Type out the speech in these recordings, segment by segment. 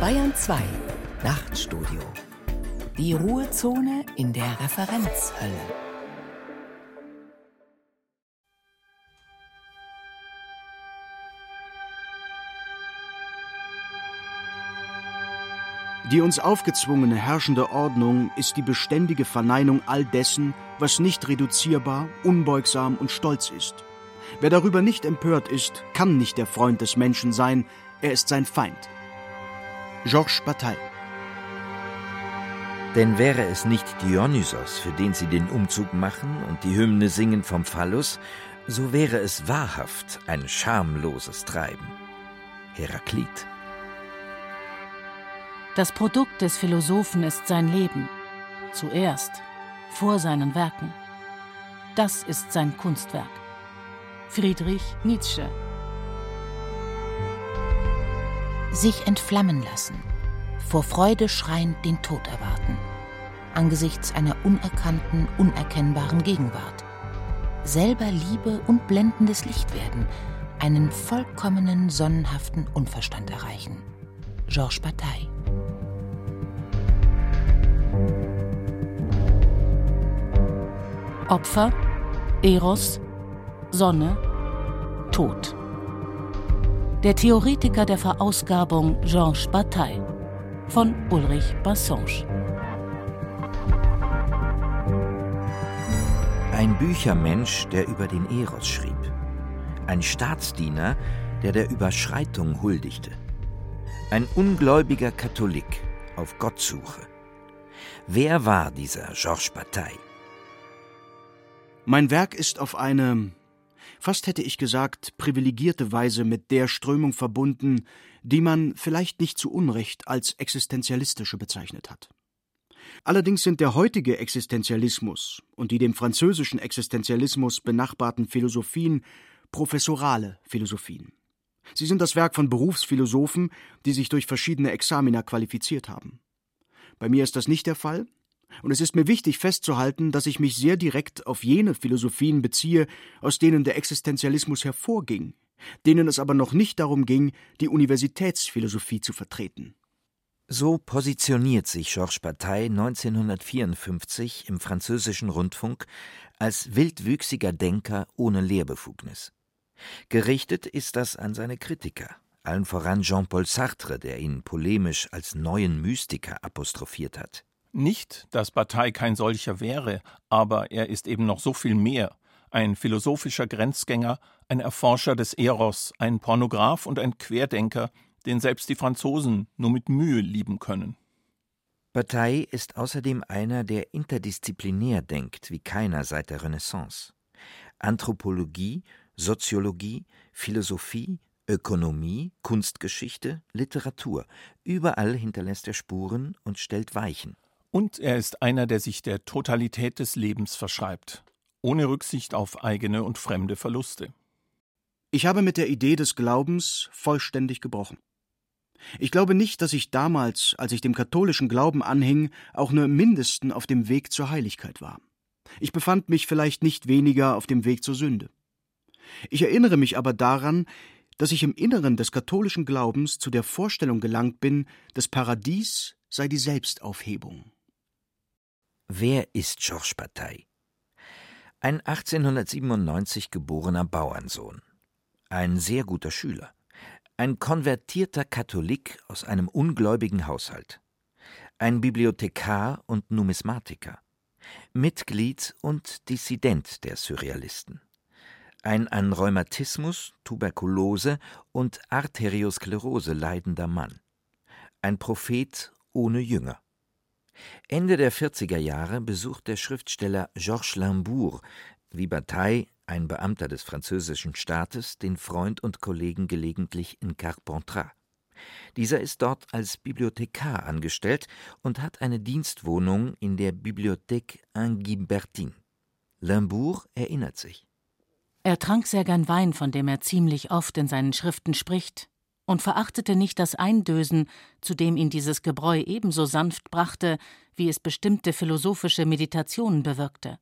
Bayern 2 Nachtstudio. Die Ruhezone in der Referenzhölle. Die uns aufgezwungene herrschende Ordnung ist die beständige Verneinung all dessen, was nicht reduzierbar, unbeugsam und stolz ist. Wer darüber nicht empört ist, kann nicht der Freund des Menschen sein, er ist sein Feind. Georges Bataille denn wäre es nicht Dionysos, für den sie den Umzug machen und die Hymne singen vom Phallus, so wäre es wahrhaft ein schamloses Treiben. Heraklit. Das Produkt des Philosophen ist sein Leben. Zuerst, vor seinen Werken. Das ist sein Kunstwerk. Friedrich Nietzsche. Sich entflammen lassen. Vor Freude schreiend den Tod erwarten. Angesichts einer unerkannten, unerkennbaren Gegenwart. Selber Liebe und blendendes Licht werden. Einen vollkommenen, sonnenhaften Unverstand erreichen. Georges Bataille. Opfer, Eros, Sonne, Tod. Der Theoretiker der Verausgabung Georges Bataille von Ulrich Bassange. Ein Büchermensch, der über den Eros schrieb. Ein Staatsdiener, der der Überschreitung huldigte. Ein ungläubiger Katholik auf Gottsuche. Wer war dieser Georges Bataille? Mein Werk ist auf eine, fast hätte ich gesagt, privilegierte Weise mit der Strömung verbunden, die man vielleicht nicht zu Unrecht als existenzialistische bezeichnet hat. Allerdings sind der heutige Existenzialismus und die dem französischen Existenzialismus benachbarten Philosophien professorale Philosophien. Sie sind das Werk von Berufsphilosophen, die sich durch verschiedene Examina qualifiziert haben. Bei mir ist das nicht der Fall, und es ist mir wichtig festzuhalten, dass ich mich sehr direkt auf jene Philosophien beziehe, aus denen der Existenzialismus hervorging, denen es aber noch nicht darum ging, die Universitätsphilosophie zu vertreten. So positioniert sich Georges Bataille 1954 im französischen Rundfunk als wildwüchsiger Denker ohne Lehrbefugnis. Gerichtet ist das an seine Kritiker, allen voran Jean-Paul Sartre, der ihn polemisch als neuen Mystiker apostrophiert hat. Nicht, dass Bataille kein solcher wäre, aber er ist eben noch so viel mehr. Ein philosophischer Grenzgänger, ein Erforscher des Eros, ein Pornograph und ein Querdenker, den selbst die Franzosen nur mit Mühe lieben können. Bataille ist außerdem einer, der interdisziplinär denkt wie keiner seit der Renaissance. Anthropologie, Soziologie, Philosophie, Ökonomie, Kunstgeschichte, Literatur, überall hinterlässt er Spuren und stellt Weichen. Und er ist einer, der sich der Totalität des Lebens verschreibt, ohne Rücksicht auf eigene und fremde Verluste. Ich habe mit der Idee des Glaubens vollständig gebrochen. Ich glaube nicht, dass ich damals, als ich dem katholischen Glauben anhing, auch nur im mindesten auf dem Weg zur Heiligkeit war. Ich befand mich vielleicht nicht weniger auf dem Weg zur Sünde. Ich erinnere mich aber daran, dass ich im Inneren des katholischen Glaubens zu der Vorstellung gelangt bin, das Paradies sei die Selbstaufhebung. Wer ist Georges Bataille? Ein 1897 geborener Bauernsohn. Ein sehr guter Schüler. Ein konvertierter Katholik aus einem ungläubigen Haushalt. Ein Bibliothekar und Numismatiker. Mitglied und Dissident der Surrealisten. Ein an Rheumatismus, Tuberkulose und Arteriosklerose leidender Mann. Ein Prophet ohne Jünger. Ende der 40er Jahre besucht der Schriftsteller Georges Limbourg, wie Bataille, ein Beamter des französischen Staates, den Freund und Kollegen gelegentlich in Carpentras. Dieser ist dort als Bibliothekar angestellt und hat eine Dienstwohnung in der Bibliothèque Inguimbertine. Limbourg erinnert sich. Er trank sehr gern Wein, von dem er ziemlich oft in seinen Schriften spricht, und verachtete nicht das Eindösen, zu dem ihn dieses Gebräu ebenso sanft brachte, wie es bestimmte philosophische Meditationen bewirkte.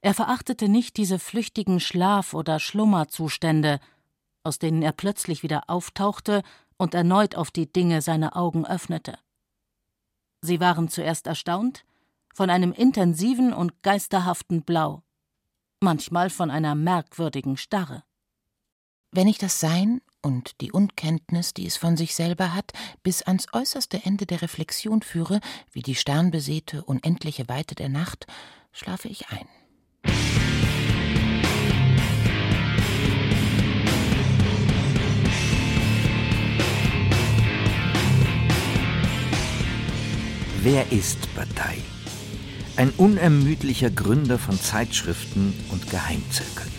Er verachtete nicht diese flüchtigen Schlaf- oder Schlummerzustände, aus denen er plötzlich wieder auftauchte und erneut auf die Dinge seine Augen öffnete. Sie waren zuerst erstaunt von einem intensiven und geisterhaften Blau, manchmal von einer merkwürdigen Starre. Wenn ich das Sein und die Unkenntnis, die es von sich selber hat, bis ans äußerste Ende der Reflexion führe, wie die sternbesäte unendliche Weite der Nacht, schlafe ich ein. Wer ist Bataille? Ein unermüdlicher Gründer von Zeitschriften und Geheimzirkeln.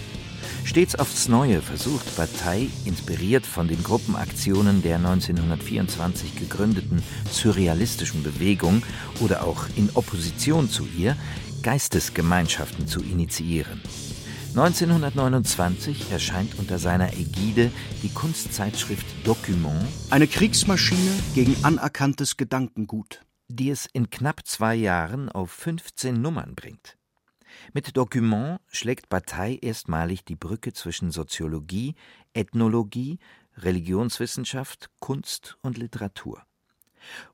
Stets aufs Neue versucht Bataille, inspiriert von den Gruppenaktionen der 1924 gegründeten surrealistischen Bewegung oder auch in Opposition zu ihr, Geistesgemeinschaften zu initiieren. 1929 erscheint unter seiner Ägide die Kunstzeitschrift Document, eine Kriegsmaschine gegen anerkanntes Gedankengut die es in knapp zwei Jahren auf 15 Nummern bringt. Mit Document schlägt Bataille erstmalig die Brücke zwischen Soziologie, Ethnologie, Religionswissenschaft, Kunst und Literatur.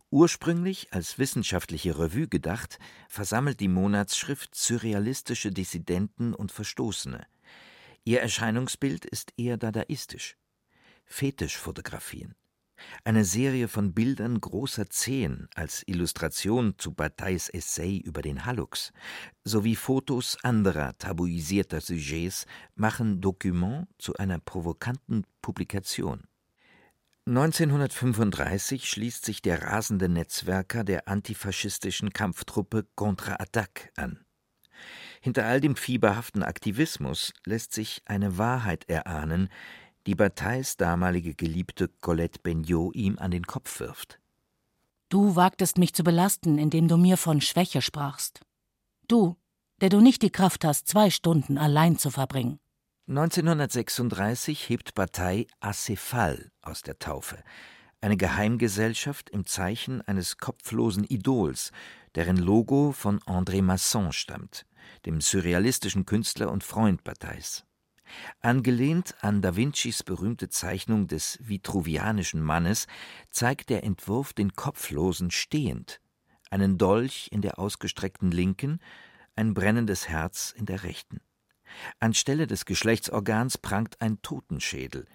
Ursprünglich als wissenschaftliche Revue gedacht, versammelt die Monatsschrift surrealistische Dissidenten und Verstoßene. Ihr Erscheinungsbild ist eher dadaistisch. Fetischfotografien. Eine Serie von Bildern großer Zehen als Illustration zu Batailles Essay über den Hallux sowie Fotos anderer tabuisierter Sujets machen Document zu einer provokanten Publikation. 1935 schließt sich der rasende Netzwerker der antifaschistischen Kampftruppe Contre-Attaque an. Hinter all dem fieberhaften Aktivismus lässt sich eine Wahrheit erahnen, die Batailles damalige Geliebte Colette Beugnot ihm an den Kopf wirft. Du wagtest mich zu belasten, indem du mir von Schwäche sprachst. Du, der du nicht die Kraft hast, zwei Stunden allein zu verbringen. 1936 hebt Bataille Acephal aus der Taufe, eine Geheimgesellschaft im Zeichen eines kopflosen Idols, deren Logo von André Masson stammt, dem surrealistischen Künstler und Freund Batailles. Angelehnt an Da Vincis berühmte Zeichnung des Vitruvianischen Mannes zeigt der Entwurf den Kopflosen stehend, einen Dolch in der ausgestreckten linken, ein brennendes Herz in der rechten. Anstelle des Geschlechtsorgans prangt ein Totenschädel.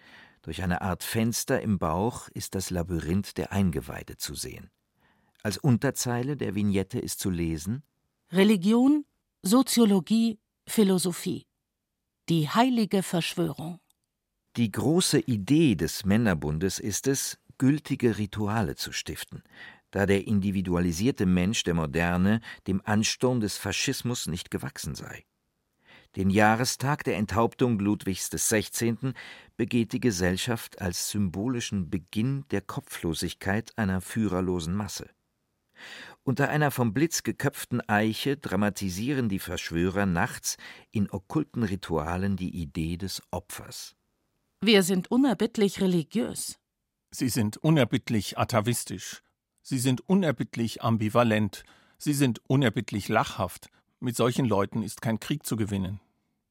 Durch eine Art Fenster im Bauch ist das Labyrinth der Eingeweide zu sehen. Als Unterzeile der Vignette ist zu lesen Religion, Soziologie, Philosophie. Die heilige Verschwörung. Die große Idee des Männerbundes ist es, gültige Rituale zu stiften, da der individualisierte Mensch der Moderne dem Ansturm des Faschismus nicht gewachsen sei. Den Jahrestag der Enthauptung Ludwigs XVI. begeht die Gesellschaft als symbolischen Beginn der Kopflosigkeit einer führerlosen Masse. Unter einer vom Blitz geköpften Eiche dramatisieren die Verschwörer nachts in okkulten Ritualen die Idee des Opfers. Wir sind unerbittlich religiös. Sie sind unerbittlich atavistisch. Sie sind unerbittlich ambivalent. Sie sind unerbittlich lachhaft. Mit solchen Leuten ist kein Krieg zu gewinnen.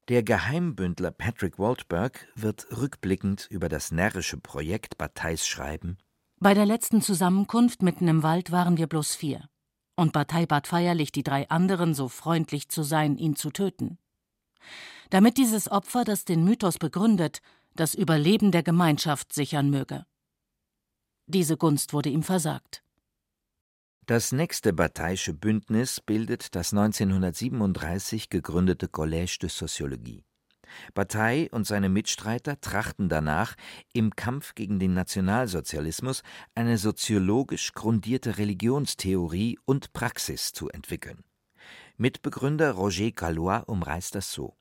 Der Geheimbündler Patrick Waldberg wird rückblickend über das närrische Projekt Batailles schreiben: Bei der letzten Zusammenkunft mitten im Wald waren wir bloß vier und Bataille bat feierlich die drei anderen, so freundlich zu sein, ihn zu töten. Damit dieses Opfer, das den Mythos begründet, das Überleben der Gemeinschaft sichern möge. Diese Gunst wurde ihm versagt. Das nächste Bataillische Bündnis bildet das 1937 gegründete Collège de Sociologie. Bataille und seine Mitstreiter trachten danach, im Kampf gegen den Nationalsozialismus eine soziologisch grundierte Religionstheorie und Praxis zu entwickeln. Mitbegründer Roger Callois umreißt das so.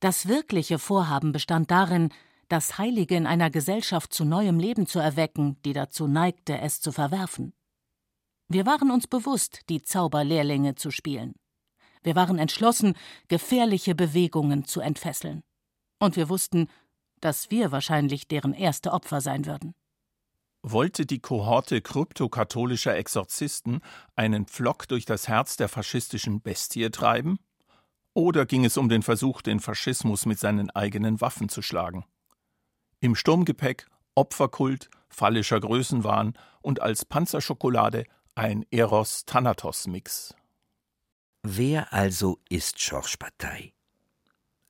Das wirkliche Vorhaben bestand darin, das Heilige in einer Gesellschaft zu neuem Leben zu erwecken, die dazu neigte, es zu verwerfen. Wir waren uns bewusst, die Zauberlehrlinge zu spielen. Wir waren entschlossen, gefährliche Bewegungen zu entfesseln. Und wir wussten, dass wir wahrscheinlich deren erste Opfer sein würden. Wollte die Kohorte kryptokatholischer Exorzisten einen Pflock durch das Herz der faschistischen Bestie treiben? Oder ging es um den Versuch, den Faschismus mit seinen eigenen Waffen zu schlagen? Im Sturmgepäck Opferkult, phallischer Größenwahn und als Panzerschokolade ein Eros-Thanatos-Mix. Wer also ist Georges Bataille?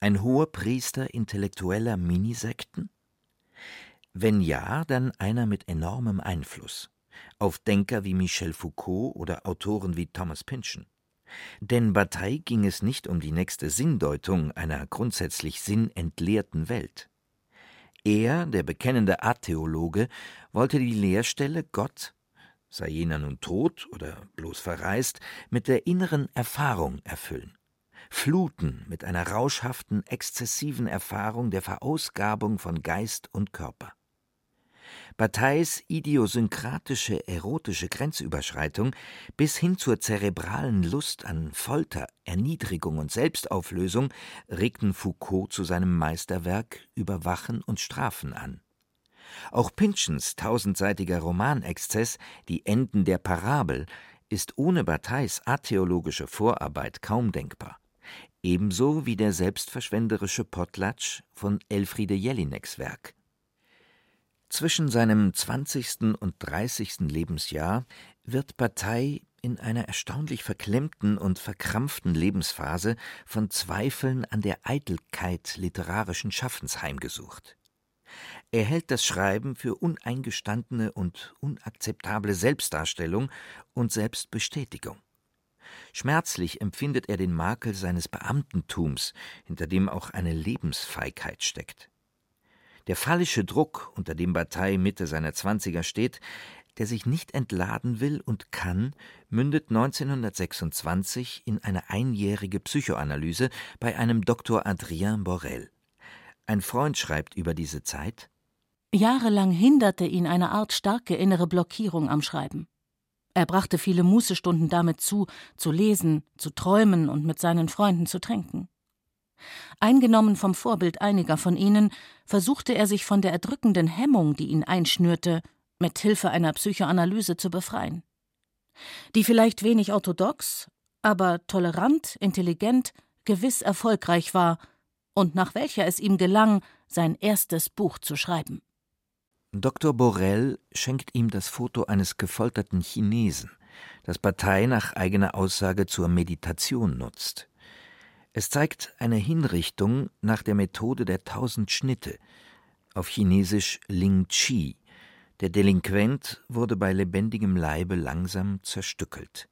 Ein hoher Priester intellektueller Minisekten? Wenn ja, dann einer mit enormem Einfluss auf Denker wie Michel Foucault oder Autoren wie Thomas Pynchon. Denn Bataille ging es nicht um die nächste Sinndeutung einer grundsätzlich sinnentleerten Welt. Er, der bekennende Atheologe, wollte die Lehrstelle Gott, sei jener nun tot oder bloß verreist, mit der inneren Erfahrung erfüllen. Fluten mit einer rauschhaften, exzessiven Erfahrung der Verausgabung von Geist und Körper. Batailles idiosynkratische erotische Grenzüberschreitung bis hin zur zerebralen Lust an Folter, Erniedrigung und Selbstauflösung regten Foucault zu seinem Meisterwerk Überwachen und Strafen an. Auch Pynchons tausendseitiger Romanexzess Die Enden der Parabel ist ohne Batailles atheologische Vorarbeit kaum denkbar. Ebenso wie der selbstverschwenderische Potlatsch von Elfriede Jelineks Werk zwischen seinem 20. und 30. Lebensjahr wird Bataille in einer erstaunlich verklemmten und verkrampften Lebensphase von Zweifeln an der Eitelkeit literarischen Schaffens heimgesucht. Er hält das Schreiben für uneingestandene und unakzeptable Selbstdarstellung und Selbstbestätigung. Schmerzlich empfindet er den Makel seines Beamtentums, hinter dem auch eine Lebensfeigheit steckt. Der phallische Druck, unter dem Bataille Mitte seiner Zwanziger steht, der sich nicht entladen will und kann, mündet 1926 in eine einjährige Psychoanalyse bei einem Dr. Adrien Borel. Ein Freund schreibt über diese Zeit Jahrelang hinderte ihn eine Art starke innere Blockierung am Schreiben. Er brachte viele Mußestunden damit zu, zu lesen, zu träumen und mit seinen Freunden zu trinken. Eingenommen vom Vorbild einiger von ihnen, versuchte er sich von der erdrückenden Hemmung, die ihn einschnürte, mit Hilfe einer Psychoanalyse zu befreien. Die vielleicht wenig orthodox, aber tolerant, intelligent, gewiss erfolgreich war und nach welcher es ihm gelang, sein erstes Buch zu schreiben. Dr. Borel schenkt ihm das Foto eines gefolterten Chinesen, das Partei nach eigener Aussage zur Meditation nutzt. Es zeigt eine Hinrichtung nach der Methode der tausend Schnitte, auf Chinesisch Ling Chi. Der Delinquent wurde bei lebendigem Leibe langsam zerstückelt.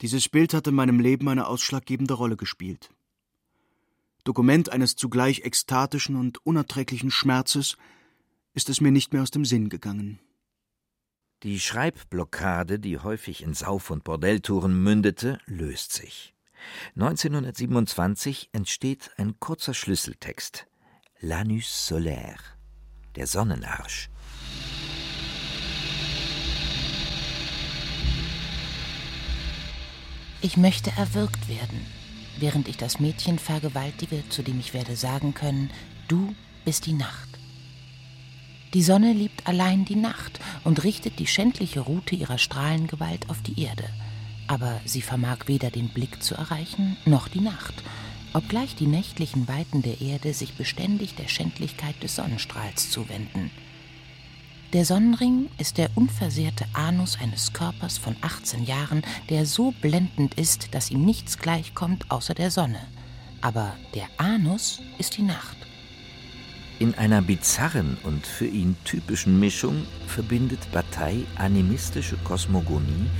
Dieses Bild hat in meinem Leben eine ausschlaggebende Rolle gespielt. Dokument eines zugleich ekstatischen und unerträglichen Schmerzes ist es mir nicht mehr aus dem Sinn gegangen. Die Schreibblockade, die häufig in Sauf- und Bordelltouren mündete, löst sich. 1927 entsteht ein kurzer Schlüsseltext L'anus solaire, der Sonnenarsch. Ich möchte erwürgt werden, während ich das Mädchen vergewaltige, zu dem ich werde sagen können, du bist die Nacht. Die Sonne liebt allein die Nacht und richtet die schändliche Rute ihrer Strahlengewalt auf die Erde aber sie vermag weder den Blick zu erreichen noch die Nacht, obgleich die nächtlichen Weiten der Erde sich beständig der Schändlichkeit des Sonnenstrahls zuwenden. Der Sonnenring ist der unversehrte Anus eines Körpers von 18 Jahren, der so blendend ist, dass ihm nichts gleichkommt außer der Sonne. Aber der Anus ist die Nacht. In einer bizarren und für ihn typischen Mischung verbindet Bataille animistische Kosmogonie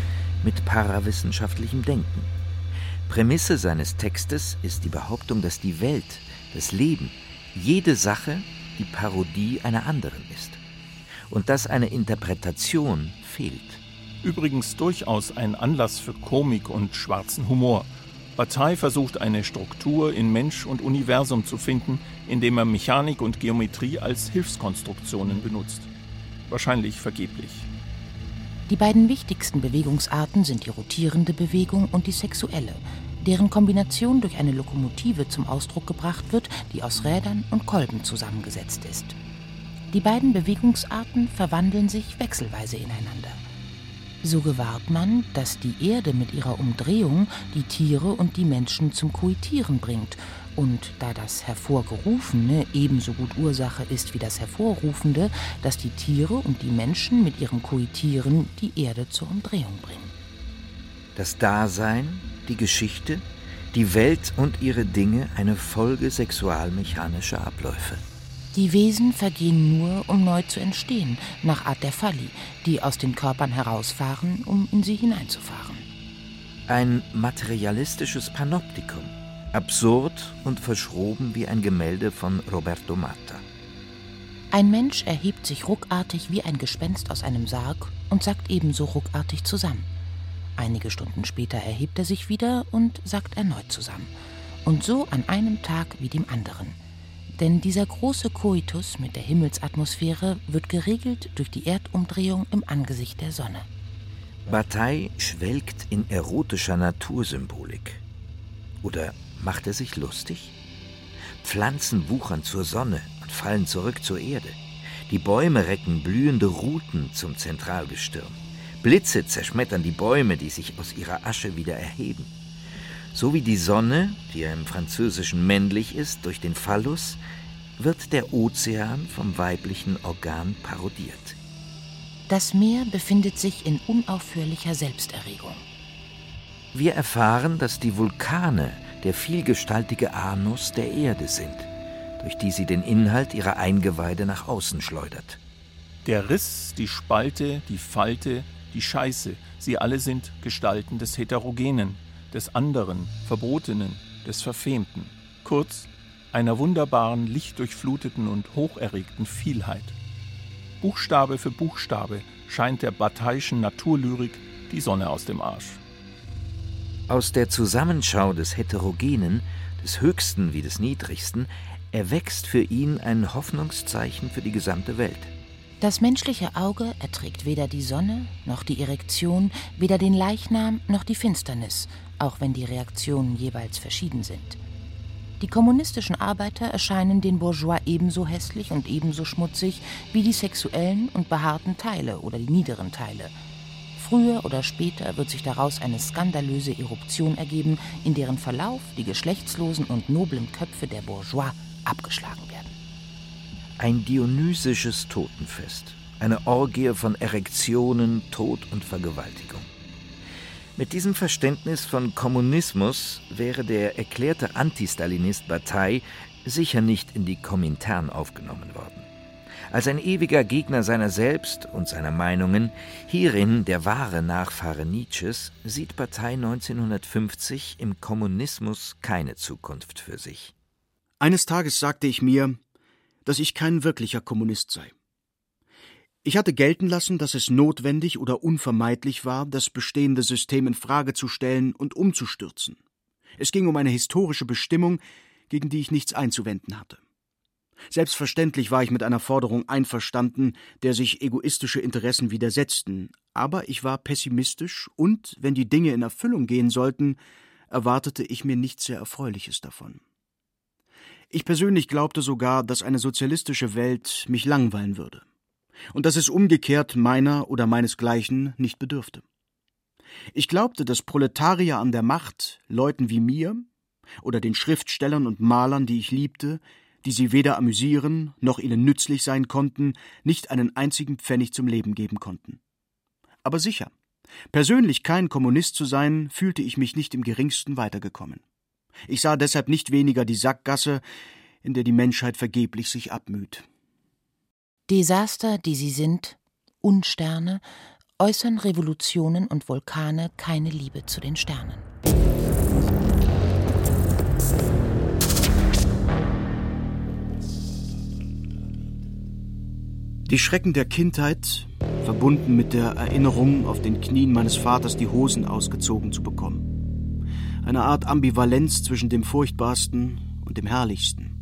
mit parawissenschaftlichem Denken. Prämisse seines Textes ist die Behauptung, dass die Welt, das Leben, jede Sache die Parodie einer anderen ist und dass eine Interpretation fehlt. Übrigens durchaus ein Anlass für Komik und schwarzen Humor. Bataille versucht eine Struktur in Mensch und Universum zu finden, indem er Mechanik und Geometrie als Hilfskonstruktionen benutzt. Wahrscheinlich vergeblich. Die beiden wichtigsten Bewegungsarten sind die rotierende Bewegung und die sexuelle, deren Kombination durch eine Lokomotive zum Ausdruck gebracht wird, die aus Rädern und Kolben zusammengesetzt ist. Die beiden Bewegungsarten verwandeln sich wechselweise ineinander. So gewahrt man, dass die Erde mit ihrer Umdrehung die Tiere und die Menschen zum Koitieren bringt Und da das Hervorgerufene ebenso gut Ursache ist wie das Hervorrufende, dass die Tiere und die Menschen mit ihrem Koitieren die Erde zur Umdrehung bringen. Das Dasein, die Geschichte, die Welt und ihre Dinge eine Folge sexualmechanischer Abläufe. Die Wesen vergehen nur, um neu zu entstehen, nach Art der Falli, die aus den Körpern herausfahren, um in sie hineinzufahren. Ein materialistisches Panoptikum, absurd und verschroben wie ein Gemälde von Roberto Matta. Ein Mensch erhebt sich ruckartig wie ein Gespenst aus einem Sarg und sackt ebenso ruckartig zusammen. Einige Stunden später erhebt er sich wieder und sackt erneut zusammen. Und so an einem Tag wie dem anderen. Denn dieser große Koitus mit der Himmelsatmosphäre wird geregelt durch die Erdumdrehung im Angesicht der Sonne. Bataille schwelgt in erotischer Natursymbolik. Oder macht er sich lustig? Pflanzen wuchern zur Sonne und fallen zurück zur Erde. Die Bäume recken blühende Ruten zum Zentralgestirn. Blitze zerschmettern die Bäume, die sich aus ihrer Asche wieder erheben. So wie die Sonne, die ja im Französischen männlich ist, durch den Phallus, wird der Ozean vom weiblichen Organ parodiert. Das Meer befindet sich in unaufhörlicher Selbsterregung. Wir erfahren, dass die Vulkane der vielgestaltige Anus der Erde sind, durch die sie den Inhalt ihrer Eingeweide nach außen schleudert. Der Riss, die Spalte, die Falte, die Scheiße, sie alle sind Gestalten des Heterogenen, des anderen, Verbotenen, des Verfemten, kurz einer wunderbaren, lichtdurchfluteten und hocherregten Vielheit. Buchstabe für Buchstabe scheint der bataischen Naturlyrik die Sonne aus dem Arsch. Aus der Zusammenschau des Heterogenen, des Höchsten wie des Niedrigsten, erwächst für ihn ein Hoffnungszeichen für die gesamte Welt. Das menschliche Auge erträgt weder die Sonne noch die Erektion, weder den Leichnam noch die Finsternis, auch wenn die Reaktionen jeweils verschieden sind. Die kommunistischen Arbeiter erscheinen den Bourgeois ebenso hässlich und ebenso schmutzig wie die sexuellen und behaarten Teile oder die niederen Teile. Früher oder später wird sich daraus eine skandalöse Eruption ergeben, in deren Verlauf die geschlechtslosen und noblen Köpfe der Bourgeois abgeschlagen werden. Ein dionysisches Totenfest, eine Orgie von Erektionen, Tod und Vergewaltigung. Mit diesem Verständnis von Kommunismus wäre der erklärte Antistalinist Bataille sicher nicht in die Komintern aufgenommen worden. Als ein ewiger Gegner seiner selbst und seiner Meinungen, hierin der wahre Nachfahre Nietzsches, sieht Bataille 1950 im Kommunismus keine Zukunft für sich. Eines Tages sagte ich mir, dass ich kein wirklicher Kommunist sei. Ich hatte gelten lassen, dass es notwendig oder unvermeidlich war, das bestehende System in Frage zu stellen und umzustürzen. Es ging um eine historische Bestimmung, gegen die ich nichts einzuwenden hatte. Selbstverständlich war ich mit einer Forderung einverstanden, der sich egoistische Interessen widersetzten, aber ich war pessimistisch und, wenn die Dinge in Erfüllung gehen sollten, erwartete ich mir nichts sehr Erfreuliches davon. Ich persönlich glaubte sogar, dass eine sozialistische Welt mich langweilen würde und dass es umgekehrt meiner oder meinesgleichen nicht bedürfte. Ich glaubte, dass Proletarier an der Macht Leuten wie mir oder den Schriftstellern und Malern, die ich liebte, die sie weder amüsieren noch ihnen nützlich sein konnten, nicht einen einzigen Pfennig zum Leben geben konnten. Aber sicher, persönlich kein Kommunist zu sein, fühlte ich mich nicht im geringsten weitergekommen. Ich sah deshalb nicht weniger die Sackgasse, in der die Menschheit vergeblich sich abmüht. Desaster, die sie sind, Unsterne, äußern Revolutionen und Vulkane keine Liebe zu den Sternen. Die Schrecken der Kindheit, verbunden mit der Erinnerung, auf den Knien meines Vaters die Hosen ausgezogen zu bekommen eine Art Ambivalenz zwischen dem Furchtbarsten und dem Herrlichsten.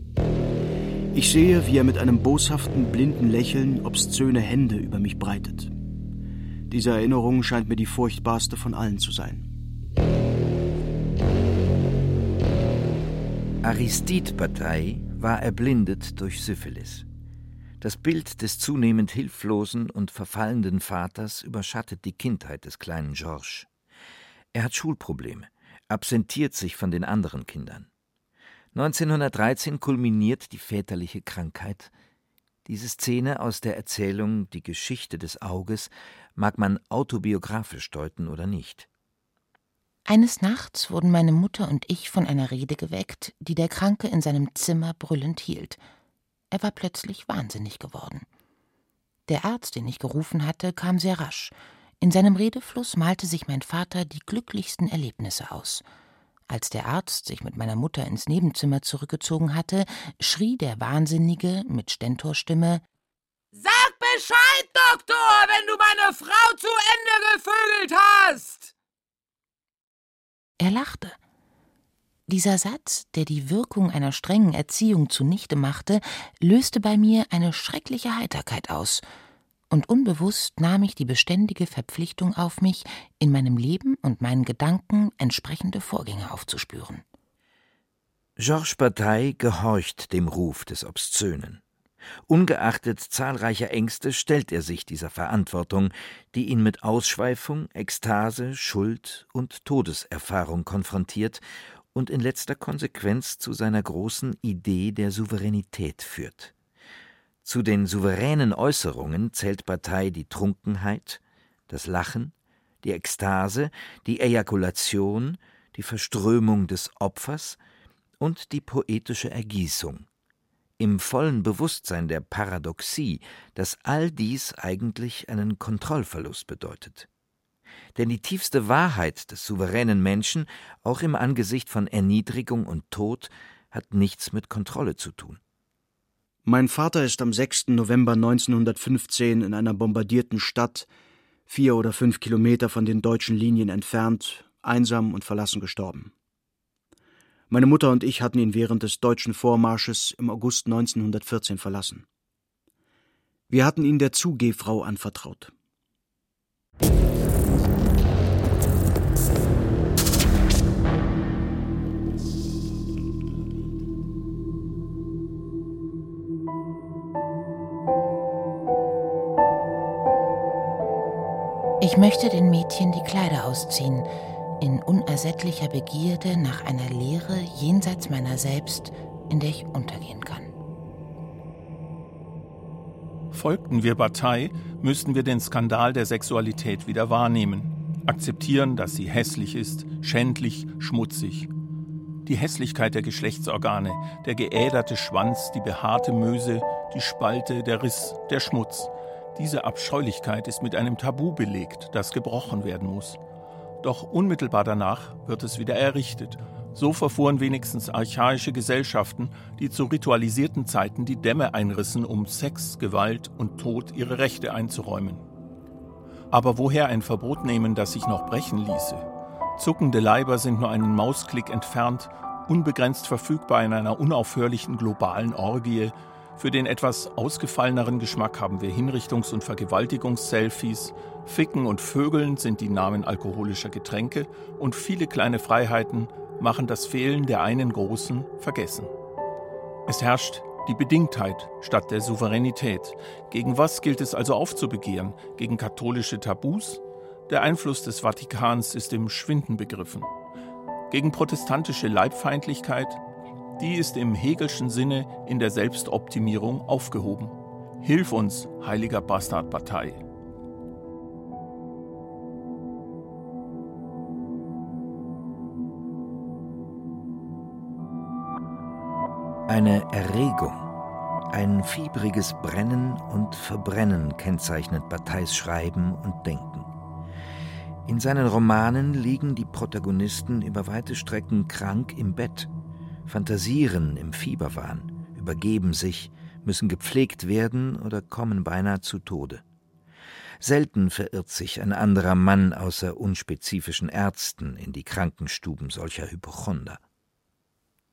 Ich sehe, wie er mit einem boshaften, blinden Lächeln obszöne Hände über mich breitet. Diese Erinnerung scheint mir die furchtbarste von allen zu sein. Aristide Bataille war erblindet durch Syphilis. Das Bild des zunehmend hilflosen und verfallenden Vaters überschattet die Kindheit des kleinen Georges. Er hat Schulprobleme absentiert sich von den anderen Kindern. 1913 kulminiert die väterliche Krankheit. Diese Szene aus der Erzählung Die Geschichte des Auges mag man autobiografisch deuten oder nicht. Eines Nachts wurden meine Mutter und ich von einer Rede geweckt, die der Kranke in seinem Zimmer brüllend hielt. Er war plötzlich wahnsinnig geworden. Der Arzt, den ich gerufen hatte, kam sehr rasch. In seinem Redefluss malte sich mein Vater die glücklichsten Erlebnisse aus. Als der Arzt sich mit meiner Mutter ins Nebenzimmer zurückgezogen hatte, schrie der Wahnsinnige mit Stentorstimme Sag Bescheid, Doktor, wenn du meine Frau zu Ende gevögelt hast. Er lachte. Dieser Satz, der die Wirkung einer strengen Erziehung zunichte machte, löste bei mir eine schreckliche Heiterkeit aus, und unbewusst nahm ich die beständige Verpflichtung auf mich, in meinem Leben und meinen Gedanken entsprechende Vorgänge aufzuspüren. Georges Bataille gehorcht dem Ruf des Obszönen. Ungeachtet zahlreicher Ängste stellt er sich dieser Verantwortung, die ihn mit Ausschweifung, Ekstase, Schuld und Todeserfahrung konfrontiert und in letzter Konsequenz zu seiner großen Idee der Souveränität führt. Zu den souveränen Äußerungen zählt Partei die Trunkenheit, das Lachen, die Ekstase, die Ejakulation, die Verströmung des Opfers und die poetische Ergießung, im vollen Bewusstsein der Paradoxie, dass all dies eigentlich einen Kontrollverlust bedeutet. Denn die tiefste Wahrheit des souveränen Menschen, auch im Angesicht von Erniedrigung und Tod, hat nichts mit Kontrolle zu tun. Mein Vater ist am 6. November 1915 in einer bombardierten Stadt, vier oder fünf Kilometer von den deutschen Linien entfernt, einsam und verlassen gestorben. Meine Mutter und ich hatten ihn während des deutschen Vormarsches im August 1914 verlassen. Wir hatten ihn der Zugehfrau anvertraut. Möchte den Mädchen die Kleider ausziehen, in unersättlicher Begierde nach einer Lehre jenseits meiner selbst, in der ich untergehen kann. Folgten wir Bataille, müssten wir den Skandal der Sexualität wieder wahrnehmen, akzeptieren, dass sie hässlich ist, schändlich, schmutzig. Die Hässlichkeit der Geschlechtsorgane, der geäderte Schwanz, die behaarte Möse, die Spalte, der Riss, der Schmutz, diese Abscheulichkeit ist mit einem Tabu belegt, das gebrochen werden muss. Doch unmittelbar danach wird es wieder errichtet. So verfuhren wenigstens archaische Gesellschaften, die zu ritualisierten Zeiten die Dämme einrissen, um Sex, Gewalt und Tod ihre Rechte einzuräumen. Aber woher ein Verbot nehmen, das sich noch brechen ließe? Zuckende Leiber sind nur einen Mausklick entfernt, unbegrenzt verfügbar in einer unaufhörlichen globalen Orgie, für den etwas ausgefalleneren Geschmack haben wir Hinrichtungs- und Vergewaltigungs-Selfies. Ficken und Vögeln sind die Namen alkoholischer Getränke und viele kleine Freiheiten machen das Fehlen der einen großen vergessen. Es herrscht die Bedingtheit statt der Souveränität. Gegen was gilt es also aufzubegehren? Gegen katholische Tabus? Der Einfluss des Vatikans ist im Schwinden begriffen. Gegen protestantische Leibfeindlichkeit? Die ist im Hegelschen Sinne in der Selbstoptimierung aufgehoben. Hilf uns, heiliger Bastardpartei. Eine Erregung, ein fiebriges Brennen und Verbrennen kennzeichnet Batailles Schreiben und Denken. In seinen Romanen liegen die Protagonisten über weite Strecken krank im Bett fantasieren im Fieberwahn, übergeben sich, müssen gepflegt werden oder kommen beinahe zu Tode. Selten verirrt sich ein anderer Mann außer unspezifischen Ärzten in die Krankenstuben solcher Hypochonder.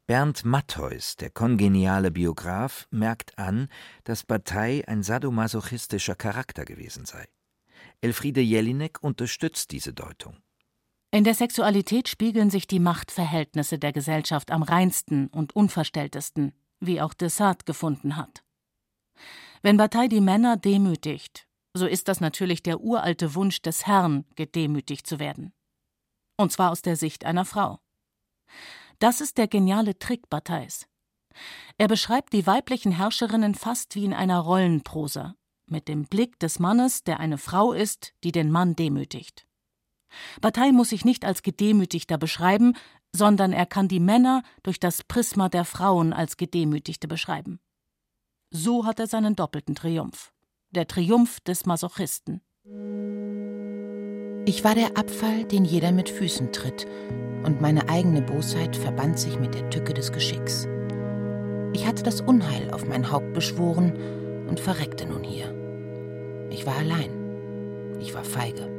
Bernd Mattheus, der kongeniale Biograf, merkt an, dass Bataille ein sadomasochistischer Charakter gewesen sei. Elfriede Jelinek unterstützt diese Deutung. In der Sexualität spiegeln sich die Machtverhältnisse der Gesellschaft am reinsten und unverstelltesten, wie auch Dessart gefunden hat. Wenn Bataille die Männer demütigt, so ist das natürlich der uralte Wunsch des Herrn, gedemütigt zu werden. Und zwar aus der Sicht einer Frau. Das ist der geniale Trick Batailles. Er beschreibt die weiblichen Herrscherinnen fast wie in einer Rollenprosa, mit dem Blick des Mannes, der eine Frau ist, die den Mann demütigt. Bataille muss sich nicht als Gedemütigter beschreiben, sondern er kann die Männer durch das Prisma der Frauen als Gedemütigte beschreiben. So hat er seinen doppelten Triumph. Der Triumph des Masochisten. Ich war der Abfall, den jeder mit Füßen tritt, und meine eigene Bosheit verband sich mit der Tücke des Geschicks. Ich hatte das Unheil auf mein Haupt beschworen und verreckte nun hier. Ich war allein. Ich war feige.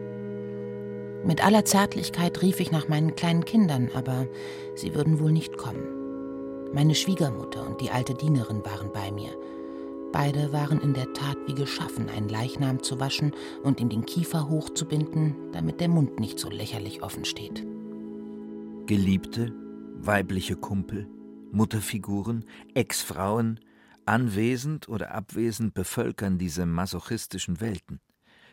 Mit aller Zärtlichkeit rief ich nach meinen kleinen Kindern, aber sie würden wohl nicht kommen. Meine Schwiegermutter und die alte Dienerin waren bei mir. Beide waren in der Tat wie geschaffen, einen Leichnam zu waschen und ihm den Kiefer hochzubinden, damit der Mund nicht so lächerlich offen steht. Geliebte, weibliche Kumpel, Mutterfiguren, Ex-Frauen, anwesend oder abwesend bevölkern diese masochistischen Welten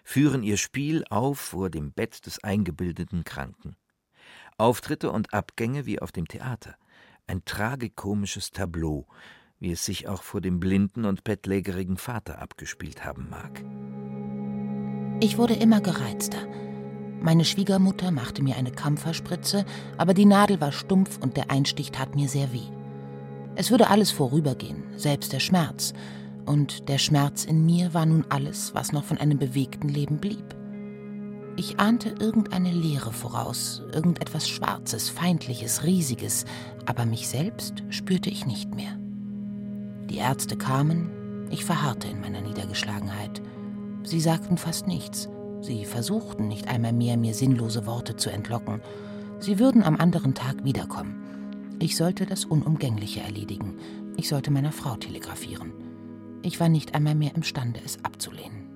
führen ihr Spiel auf vor dem Bett des eingebildeten Kranken. Auftritte und Abgänge wie auf dem Theater. Ein tragikomisches Tableau, wie es sich auch vor dem blinden und bettlägerigen Vater abgespielt haben mag. Ich wurde immer gereizter. Meine Schwiegermutter machte mir eine Kampferspritze, aber die Nadel war stumpf und der Einstich tat mir sehr weh. Es würde alles vorübergehen, selbst der Schmerz, und der Schmerz in mir war nun alles, was noch von einem bewegten Leben blieb. Ich ahnte irgendeine Leere voraus, irgendetwas Schwarzes, Feindliches, Riesiges, aber mich selbst spürte ich nicht mehr. Die Ärzte kamen, ich verharrte in meiner Niedergeschlagenheit. Sie sagten fast nichts, sie versuchten nicht einmal mehr, mir sinnlose Worte zu entlocken. Sie würden am anderen Tag wiederkommen. Ich sollte das Unumgängliche erledigen, ich sollte meiner Frau telegrafieren. Ich war nicht einmal mehr imstande, es abzulehnen.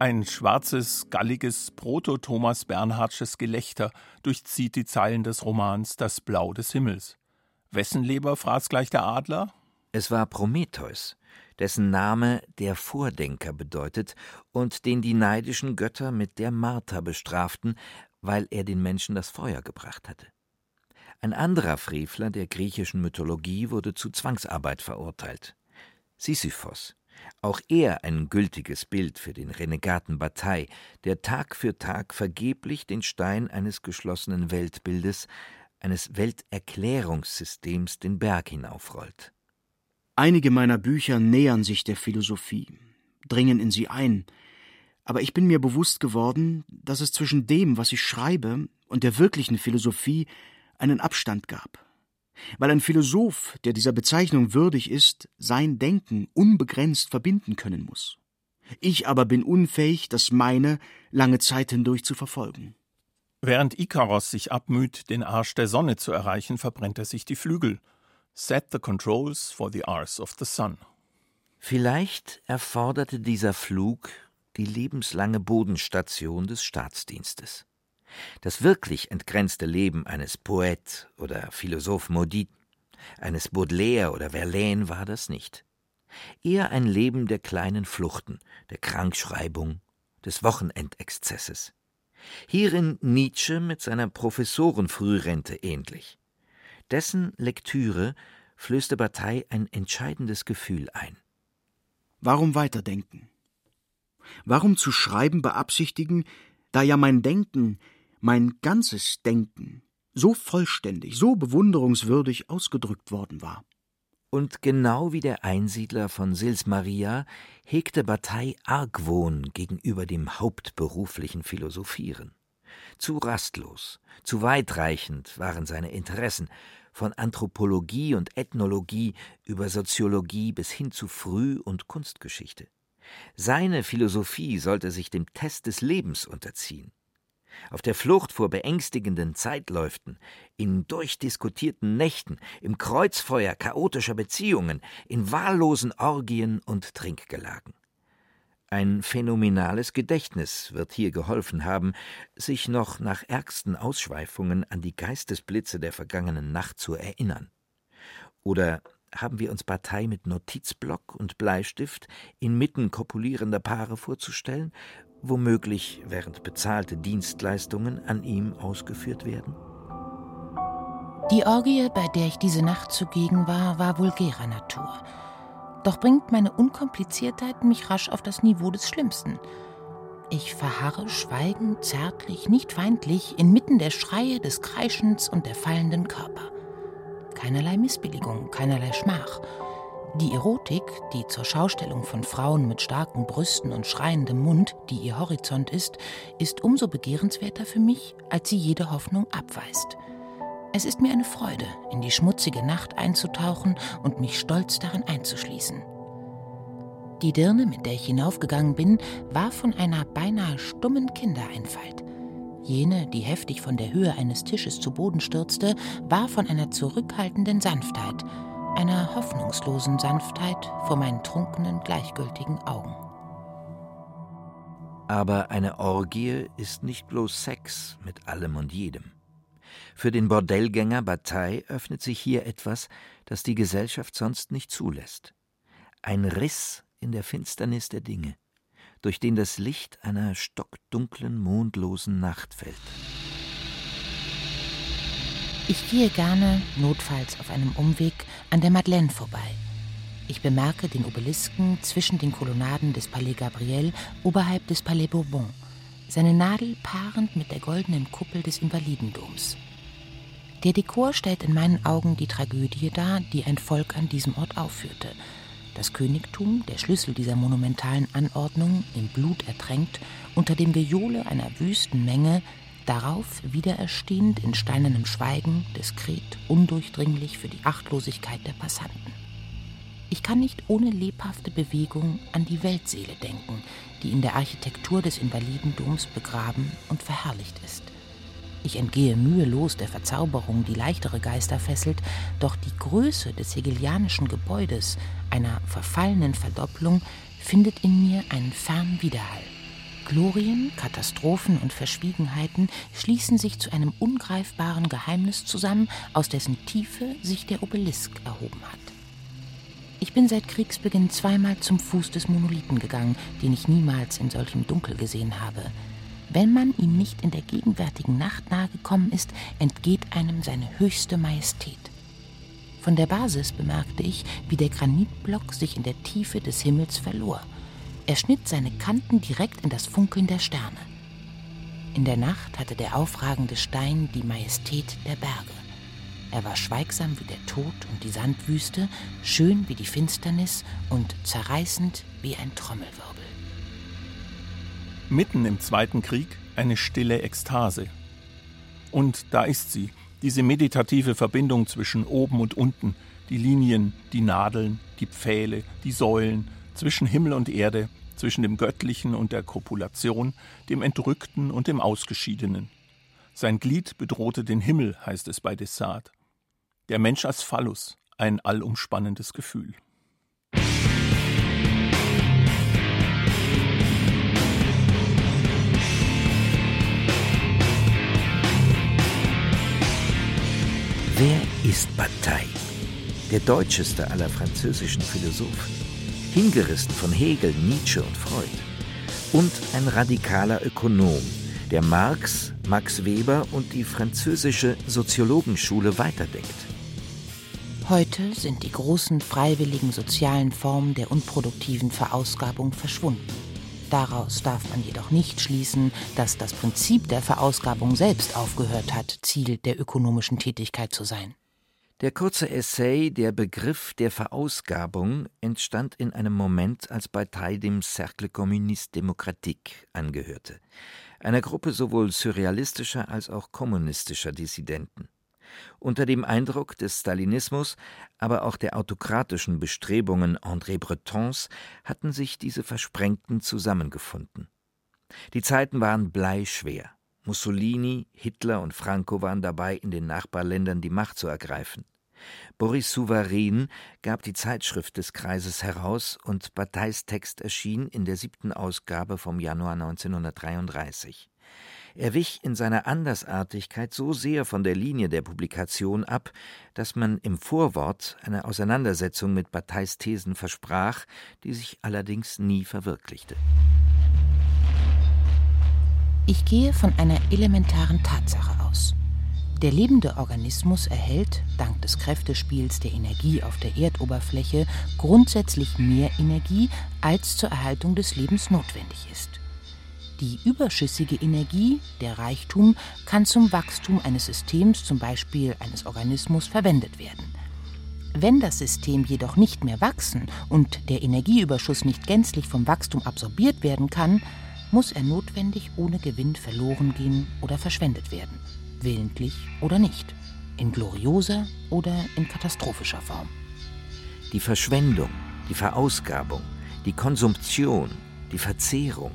Ein schwarzes, galliges, proto-Thomas Bernhardsches Gelächter durchzieht die Zeilen des Romans Das Blau des Himmels. Wessen Leber fraß gleich der Adler? Es war Prometheus, dessen Name der Vordenker bedeutet und den die neidischen Götter mit der Marter bestraften, weil er den Menschen das Feuer gebracht hatte. Ein anderer Frevler der griechischen Mythologie wurde zu Zwangsarbeit verurteilt. Sisyphos, auch er ein gültiges Bild für den Renegaten Bataille, der Tag für Tag vergeblich den Stein eines geschlossenen Weltbildes, eines Welterklärungssystems den Berg hinaufrollt. Einige meiner Bücher nähern sich der Philosophie, dringen in sie ein, aber ich bin mir bewusst geworden, dass es zwischen dem, was ich schreibe, und der wirklichen Philosophie einen Abstand gab weil ein Philosoph, der dieser Bezeichnung würdig ist, sein Denken unbegrenzt verbinden können muss. Ich aber bin unfähig, das meine lange Zeit hindurch zu verfolgen. Während Ikaros sich abmüht, den Arsch der Sonne zu erreichen, verbrennt er sich die Flügel. Set the controls for the arse of the sun. Vielleicht erforderte dieser Flug die lebenslange Bodenstation des Staatsdienstes. Das wirklich entgrenzte Leben eines Poet oder Philosoph Maudit, eines Baudelaire oder Verlaine war das nicht. Eher ein Leben der kleinen Fluchten, der Krankschreibung, des Wochenendexzesses. Hierin Nietzsche mit seiner Professorenfrührente ähnlich. Dessen Lektüre flößte Bataille ein entscheidendes Gefühl ein. Warum weiterdenken? Warum zu schreiben beabsichtigen, da ja mein Denken mein ganzes Denken so vollständig, so bewunderungswürdig ausgedrückt worden war. Und genau wie der Einsiedler von Sils Maria hegte Bataille Argwohn gegenüber dem hauptberuflichen Philosophieren. Zu rastlos, zu weitreichend waren seine Interessen, von Anthropologie und Ethnologie über Soziologie bis hin zu Früh- und Kunstgeschichte. Seine Philosophie sollte sich dem Test des Lebens unterziehen auf der Flucht vor beängstigenden Zeitläuften, in durchdiskutierten Nächten, im Kreuzfeuer chaotischer Beziehungen, in wahllosen Orgien und Trinkgelagen. Ein phänomenales Gedächtnis wird hier geholfen haben, sich noch nach ärgsten Ausschweifungen an die Geistesblitze der vergangenen Nacht zu erinnern. Oder haben wir uns Partei mit Notizblock und Bleistift inmitten kopulierender Paare vorzustellen womöglich während bezahlte Dienstleistungen an ihm ausgeführt werden? Die Orgie, bei der ich diese Nacht zugegen war, war vulgärer Natur. Doch bringt meine Unkompliziertheit mich rasch auf das Niveau des Schlimmsten. Ich verharre schweigend, zärtlich, nicht feindlich, inmitten der Schreie, des Kreischens und der fallenden Körper. Keinerlei Missbilligung, keinerlei Schmach. Die Erotik, die zur Schaustellung von Frauen mit starken Brüsten und schreiendem Mund, die ihr Horizont ist, ist umso begehrenswerter für mich, als sie jede Hoffnung abweist. Es ist mir eine Freude, in die schmutzige Nacht einzutauchen und mich stolz darin einzuschließen. Die Dirne, mit der ich hinaufgegangen bin, war von einer beinahe stummen Kindereinfalt. Jene, die heftig von der Höhe eines Tisches zu Boden stürzte, war von einer zurückhaltenden Sanftheit, einer hoffnungslosen Sanftheit vor meinen trunkenen, gleichgültigen Augen. Aber eine Orgie ist nicht bloß Sex mit allem und jedem. Für den Bordellgänger Bataille öffnet sich hier etwas, das die Gesellschaft sonst nicht zulässt. Ein Riss in der Finsternis der Dinge, durch den das Licht einer stockdunklen, mondlosen Nacht fällt. Ich gehe gerne, notfalls auf einem Umweg, an der Madeleine vorbei. Ich bemerke den Obelisken zwischen den Kolonnaden des Palais Gabriel oberhalb des Palais Bourbon, seine Nadel paarend mit der goldenen Kuppel des Invalidendoms. Der Dekor stellt in meinen Augen die Tragödie dar, die ein Volk an diesem Ort aufführte. Das Königtum, der Schlüssel dieser monumentalen Anordnung, im Blut ertränkt, unter dem Gejohle einer wüsten Menge, darauf wiedererstehend in steinernem Schweigen, diskret, undurchdringlich für die Achtlosigkeit der Passanten. Ich kann nicht ohne lebhafte Bewegung an die Weltseele denken, die in der Architektur des Invalidendoms begraben und verherrlicht ist. Ich entgehe mühelos der Verzauberung, die leichtere Geister fesselt, doch die Größe des hegelianischen Gebäudes, einer verfallenen Verdopplung, findet in mir einen fernen Widerhall. Glorien, Katastrophen und Verschwiegenheiten schließen sich zu einem ungreifbaren Geheimnis zusammen, aus dessen Tiefe sich der Obelisk erhoben hat. Ich bin seit Kriegsbeginn zweimal zum Fuß des Monolithen gegangen, den ich niemals in solchem Dunkel gesehen habe. Wenn man ihm nicht in der gegenwärtigen Nacht nahegekommen ist, entgeht einem seine höchste Majestät. Von der Basis bemerkte ich, wie der Granitblock sich in der Tiefe des Himmels verlor. Er schnitt seine Kanten direkt in das Funkeln der Sterne. In der Nacht hatte der aufragende Stein die Majestät der Berge. Er war schweigsam wie der Tod und die Sandwüste, schön wie die Finsternis und zerreißend wie ein Trommelwirbel. Mitten im Zweiten Krieg eine stille Ekstase. Und da ist sie, diese meditative Verbindung zwischen oben und unten, die Linien, die Nadeln, die Pfähle, die Säulen, zwischen Himmel und Erde, zwischen dem Göttlichen und der Kopulation, dem Entrückten und dem Ausgeschiedenen. Sein Glied bedrohte den Himmel, heißt es bei Dessart. Der Mensch als Phallus, ein allumspannendes Gefühl. Wer ist Bataille? Der deutscheste aller französischen Philosophen. Hingerissen von Hegel, Nietzsche und Freud. Und ein radikaler Ökonom, der Marx, Max Weber und die französische Soziologenschule weiterdenkt. Heute sind die großen freiwilligen sozialen Formen der unproduktiven Verausgabung verschwunden. Daraus darf man jedoch nicht schließen, dass das Prinzip der Verausgabung selbst aufgehört hat, Ziel der ökonomischen Tätigkeit zu sein. Der kurze Essay Der Begriff der Verausgabung entstand in einem Moment, als Bataille dem Cercle Communiste Démocratique angehörte, einer Gruppe sowohl surrealistischer als auch kommunistischer Dissidenten. Unter dem Eindruck des Stalinismus, aber auch der autokratischen Bestrebungen André Bretons hatten sich diese Versprengten zusammengefunden. Die Zeiten waren bleischwer. Mussolini, Hitler und Franco waren dabei, in den Nachbarländern die Macht zu ergreifen. Boris Souvarin gab die Zeitschrift des Kreises heraus und Batailles Text erschien in der siebten Ausgabe vom Januar 1933. Er wich in seiner Andersartigkeit so sehr von der Linie der Publikation ab, dass man im Vorwort eine Auseinandersetzung mit Batailles Thesen versprach, die sich allerdings nie verwirklichte. Ich gehe von einer elementaren Tatsache aus. Der lebende Organismus erhält, dank des Kräftespiels der Energie auf der Erdoberfläche, grundsätzlich mehr Energie, als zur Erhaltung des Lebens notwendig ist. Die überschüssige Energie, der Reichtum, kann zum Wachstum eines Systems, zum Beispiel eines Organismus, verwendet werden. Wenn das System jedoch nicht mehr wachsen und der Energieüberschuss nicht gänzlich vom Wachstum absorbiert werden kann, muss er notwendig ohne Gewinn verloren gehen oder verschwendet werden willentlich oder nicht, in glorioser oder in katastrophischer Form. Die Verschwendung, die Verausgabung, die Konsumption, die Verzehrung,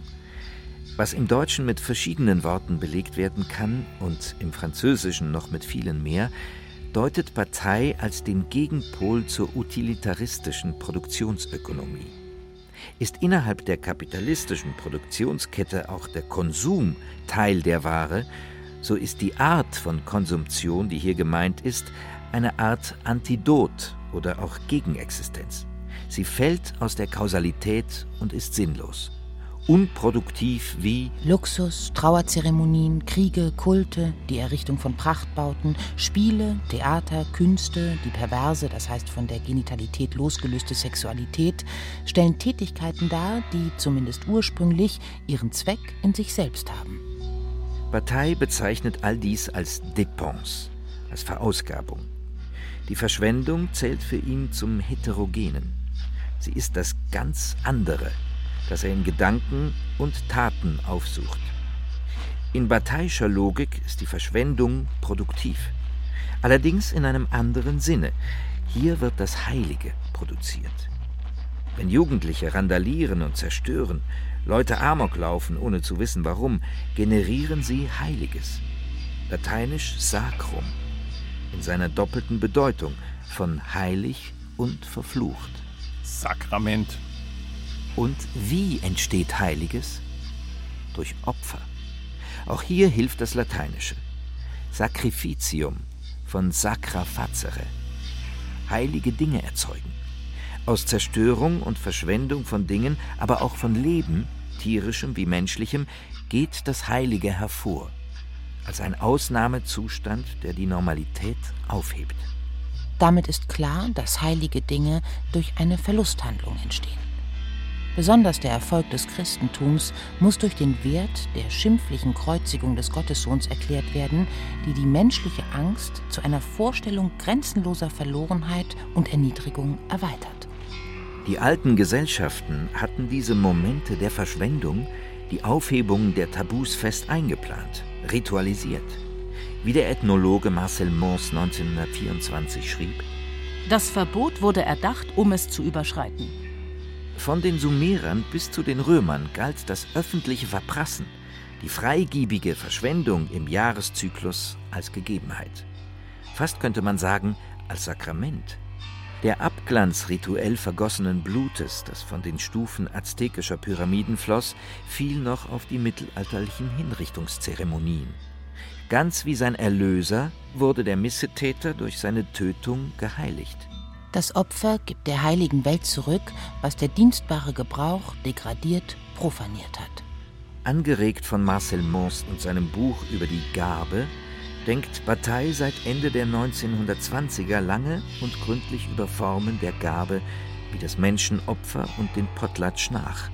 was im Deutschen mit verschiedenen Worten belegt werden kann und im Französischen noch mit vielen mehr, deutet Partei als den Gegenpol zur utilitaristischen Produktionsökonomie. Ist innerhalb der kapitalistischen Produktionskette auch der Konsum Teil der Ware, so ist die Art von Konsumption, die hier gemeint ist, eine Art Antidot oder auch Gegenexistenz. Sie fällt aus der Kausalität und ist sinnlos. Unproduktiv wie Luxus, Trauerzeremonien, Kriege, Kulte, die Errichtung von Prachtbauten, Spiele, Theater, Künste, die perverse, das heißt von der Genitalität losgelöste Sexualität, stellen Tätigkeiten dar, die zumindest ursprünglich ihren Zweck in sich selbst haben. Partei bezeichnet all dies als Dépense, als Verausgabung. Die Verschwendung zählt für ihn zum Heterogenen. Sie ist das ganz andere, das er in Gedanken und Taten aufsucht. In Bataischer Logik ist die Verschwendung produktiv, allerdings in einem anderen Sinne. Hier wird das Heilige produziert. Wenn Jugendliche randalieren und zerstören, Leute Amok laufen, ohne zu wissen warum, generieren sie Heiliges. Lateinisch sacrum, in seiner doppelten Bedeutung von heilig und verflucht. Sakrament. Und wie entsteht Heiliges? Durch Opfer. Auch hier hilft das Lateinische. Sacrificium von sacra facere. Heilige Dinge erzeugen. Aus Zerstörung und Verschwendung von Dingen, aber auch von Leben, tierischem wie menschlichem, geht das Heilige hervor, als ein Ausnahmezustand, der die Normalität aufhebt. Damit ist klar, dass heilige Dinge durch eine Verlusthandlung entstehen. Besonders der Erfolg des Christentums muss durch den Wert der schimpflichen Kreuzigung des Gottessohns erklärt werden, die die menschliche Angst zu einer Vorstellung grenzenloser Verlorenheit und Erniedrigung erweitert. Die alten Gesellschaften hatten diese Momente der Verschwendung, die Aufhebung der Tabus fest eingeplant, ritualisiert. Wie der Ethnologe Marcel Mons 1924 schrieb: Das Verbot wurde erdacht, um es zu überschreiten. Von den Sumerern bis zu den Römern galt das öffentliche Verprassen, die freigiebige Verschwendung im Jahreszyklus als Gegebenheit. Fast könnte man sagen, als Sakrament. Der Abglanz rituell vergossenen Blutes, das von den Stufen aztekischer Pyramiden floss, fiel noch auf die mittelalterlichen Hinrichtungszeremonien. Ganz wie sein Erlöser wurde der Missetäter durch seine Tötung geheiligt. Das Opfer gibt der heiligen Welt zurück, was der dienstbare Gebrauch degradiert, profaniert hat. Angeregt von Marcel Mons und seinem Buch über die Gabe denkt Bataille seit Ende der 1920er lange und gründlich über Formen der Gabe wie das Menschenopfer und den Potlatsch nach.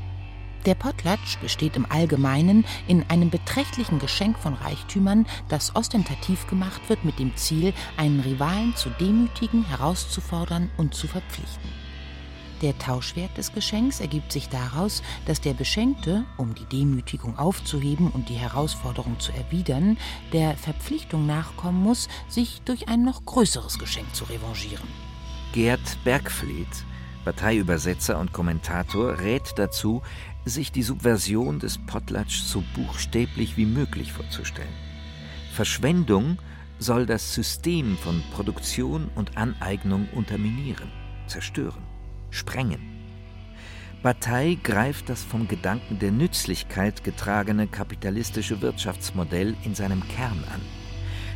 Der Potlatsch besteht im Allgemeinen in einem beträchtlichen Geschenk von Reichtümern, das ostentativ gemacht wird mit dem Ziel, einen Rivalen zu demütigen, herauszufordern und zu verpflichten. Der Tauschwert des Geschenks ergibt sich daraus, dass der Beschenkte, um die Demütigung aufzuheben und die Herausforderung zu erwidern, der Verpflichtung nachkommen muss, sich durch ein noch größeres Geschenk zu revanchieren. Gerd Bergfleet, Parteiübersetzer und Kommentator, rät dazu, sich die Subversion des Potlatsch so buchstäblich wie möglich vorzustellen. Verschwendung soll das System von Produktion und Aneignung unterminieren, zerstören sprengen. Bataille greift das vom Gedanken der Nützlichkeit getragene kapitalistische Wirtschaftsmodell in seinem Kern an.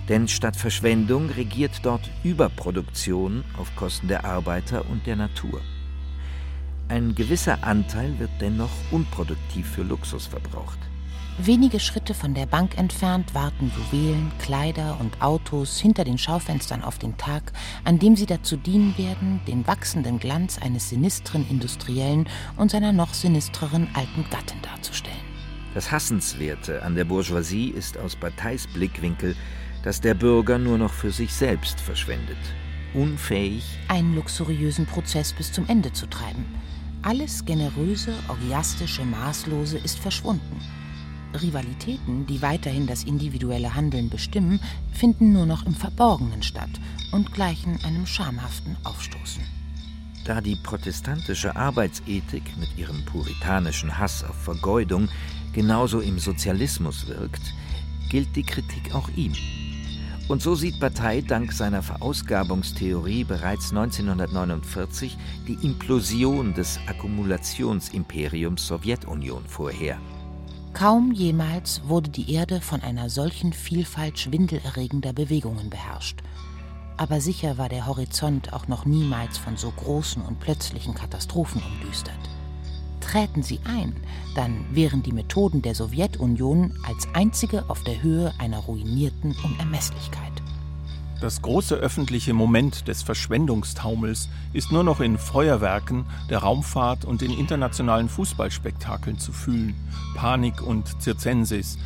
Denn statt Verschwendung regiert dort Überproduktion auf Kosten der Arbeiter und der Natur. Ein gewisser Anteil wird dennoch unproduktiv für Luxus verbraucht. Wenige Schritte von der Bank entfernt warten Juwelen, Kleider und Autos hinter den Schaufenstern auf den Tag, an dem sie dazu dienen werden, den wachsenden Glanz eines sinistren Industriellen und seiner noch sinistreren alten Gattin darzustellen. Das Hassenswerte an der Bourgeoisie ist aus Batailles Blickwinkel, dass der Bürger nur noch für sich selbst verschwendet, unfähig, einen luxuriösen Prozess bis zum Ende zu treiben. Alles generöse, orgiastische, maßlose ist verschwunden. Rivalitäten, die weiterhin das individuelle Handeln bestimmen, finden nur noch im Verborgenen statt und gleichen einem schamhaften Aufstoßen. Da die protestantische Arbeitsethik mit ihrem puritanischen Hass auf Vergeudung genauso im Sozialismus wirkt, gilt die Kritik auch ihm. Und so sieht Bataille dank seiner Verausgabungstheorie bereits 1949 die Implosion des Akkumulationsimperiums Sowjetunion vorher. Kaum jemals wurde die Erde von einer solchen Vielfalt schwindelerregender Bewegungen beherrscht. Aber sicher war der Horizont auch noch niemals von so großen und plötzlichen Katastrophen umdüstert. Träten sie ein, dann wären die Methoden der Sowjetunion als einzige auf der Höhe einer ruinierten Unermesslichkeit. Das große öffentliche Moment des Verschwendungstaumels ist nur noch in Feuerwerken, der Raumfahrt und in internationalen Fußballspektakeln zu fühlen. Panik und Zirzensis.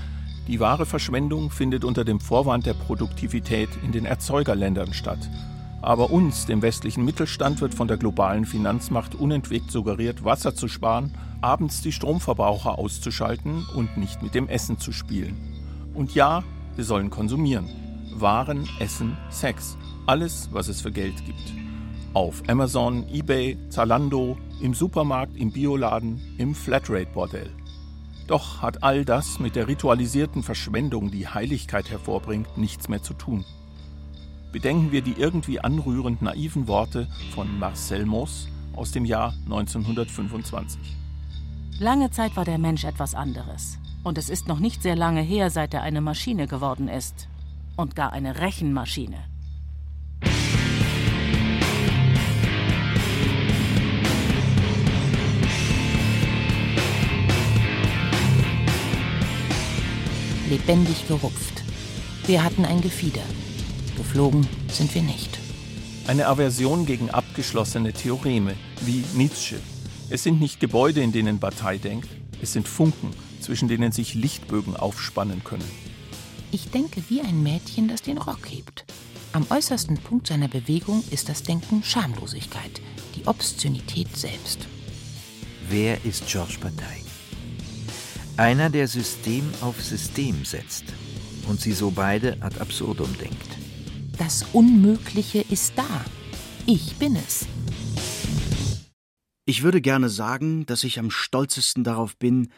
Die wahre Verschwendung findet unter dem Vorwand der Produktivität in den Erzeugerländern statt. Aber uns, dem westlichen Mittelstand, wird von der globalen Finanzmacht unentwegt suggeriert, Wasser zu sparen, abends die Stromverbraucher auszuschalten und nicht mit dem Essen zu spielen. Und ja, wir sollen konsumieren. Waren, Essen, Sex. Alles, was es für Geld gibt. Auf Amazon, eBay, Zalando, im Supermarkt, im Bioladen, im Flatrate-Bordell. Doch hat all das mit der ritualisierten Verschwendung, die Heiligkeit hervorbringt, nichts mehr zu tun. Bedenken wir die irgendwie anrührend naiven Worte von Marcel Mauss aus dem Jahr 1925. Lange Zeit war der Mensch etwas anderes. Und es ist noch nicht sehr lange her, seit er eine Maschine geworden ist und gar eine Rechenmaschine. Lebendig gerupft. Wir hatten ein Gefieder. Geflogen sind wir nicht. Eine Aversion gegen abgeschlossene Theoreme, wie Nietzsche. Es sind nicht Gebäude, in denen Bataille denkt, es sind Funken, zwischen denen sich Lichtbögen aufspannen können. Ich denke wie ein Mädchen, das den Rock hebt. Am äußersten Punkt seiner Bewegung ist das Denken Schamlosigkeit, die Obszönität selbst. Wer ist Georges Bataille? Einer, der System auf System setzt und sie so beide ad absurdum denkt. Das Unmögliche ist da. Ich bin es. Ich würde gerne sagen, dass ich am stolzesten darauf bin,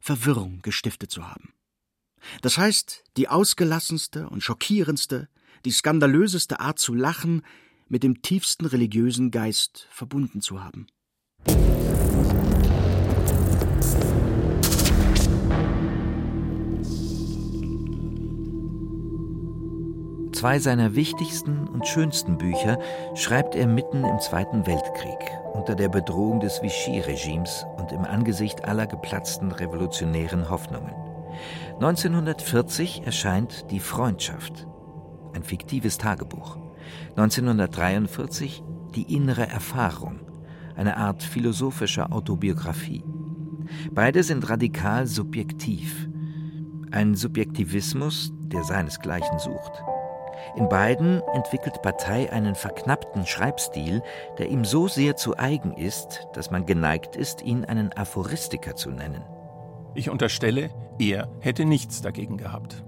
Verwirrung gestiftet zu haben. Das heißt, die ausgelassenste und schockierendste, die skandalöseste Art zu lachen mit dem tiefsten religiösen Geist verbunden zu haben. Zwei seiner wichtigsten und schönsten Bücher schreibt er mitten im Zweiten Weltkrieg, unter der Bedrohung des Vichy-Regimes und im Angesicht aller geplatzten revolutionären Hoffnungen. 1940 erscheint Die Freundschaft, ein fiktives Tagebuch. 1943 Die innere Erfahrung, eine Art philosophischer Autobiografie. Beide sind radikal subjektiv. Ein Subjektivismus, der seinesgleichen sucht. In beiden entwickelt Partei einen verknappten Schreibstil, der ihm so sehr zu eigen ist, dass man geneigt ist, ihn einen Aphoristiker zu nennen. Ich unterstelle, er hätte nichts dagegen gehabt.